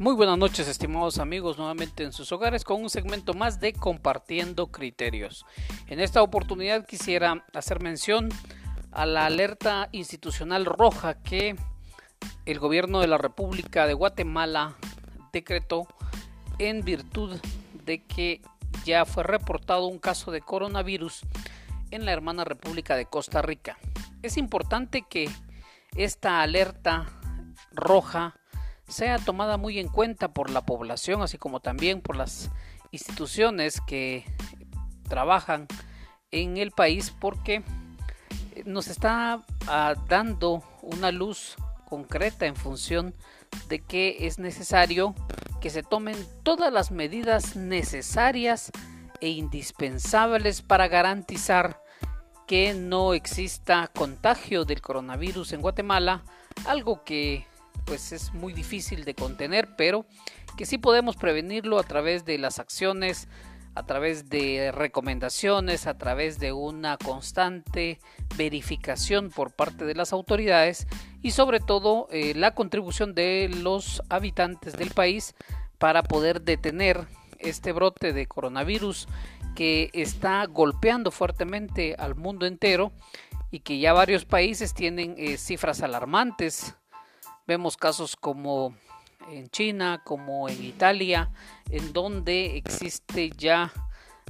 Muy buenas noches, estimados amigos, nuevamente en sus hogares con un segmento más de Compartiendo Criterios. En esta oportunidad quisiera hacer mención a la alerta institucional roja que el gobierno de la República de Guatemala decretó en virtud de que ya fue reportado un caso de coronavirus en la hermana República de Costa Rica. Es importante que esta alerta roja sea tomada muy en cuenta por la población, así como también por las instituciones que trabajan en el país, porque nos está ah, dando una luz concreta en función de que es necesario que se tomen todas las medidas necesarias e indispensables para garantizar que no exista contagio del coronavirus en Guatemala, algo que pues es muy difícil de contener, pero que sí podemos prevenirlo a través de las acciones, a través de recomendaciones, a través de una constante verificación por parte de las autoridades y sobre todo eh, la contribución de los habitantes del país para poder detener este brote de coronavirus que está golpeando fuertemente al mundo entero y que ya varios países tienen eh, cifras alarmantes Vemos casos como en China, como en Italia, en donde existe ya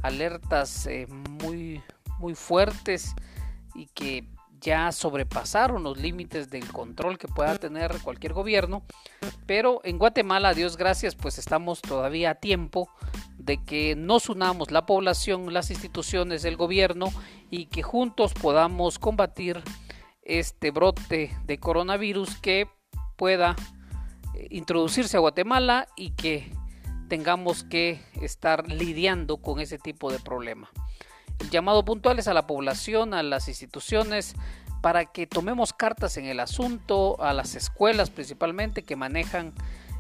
alertas eh, muy, muy fuertes y que ya sobrepasaron los límites del control que pueda tener cualquier gobierno. Pero en Guatemala, Dios gracias, pues estamos todavía a tiempo de que nos unamos la población, las instituciones, el gobierno y que juntos podamos combatir este brote de coronavirus que pueda eh, introducirse a Guatemala y que tengamos que estar lidiando con ese tipo de problema. El llamado puntual es a la población, a las instituciones, para que tomemos cartas en el asunto, a las escuelas principalmente que manejan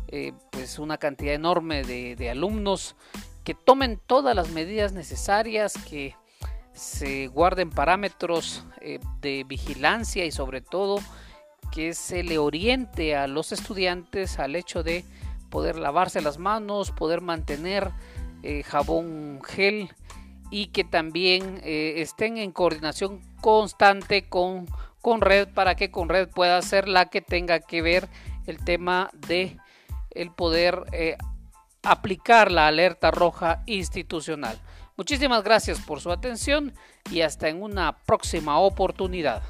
eh, pues una cantidad enorme de, alumnos, que tomen todas las medidas necesarias, que se guarden parámetros eh, de vigilancia y sobre todo que se le oriente a los estudiantes al hecho de poder lavarse las manos, poder mantener eh, jabón gel y que también eh, estén en coordinación constante con, con red para que con red pueda ser la que tenga que ver el tema de el poder eh, aplicar la alerta roja institucional. Muchísimas gracias por su atención y hasta en una próxima oportunidad.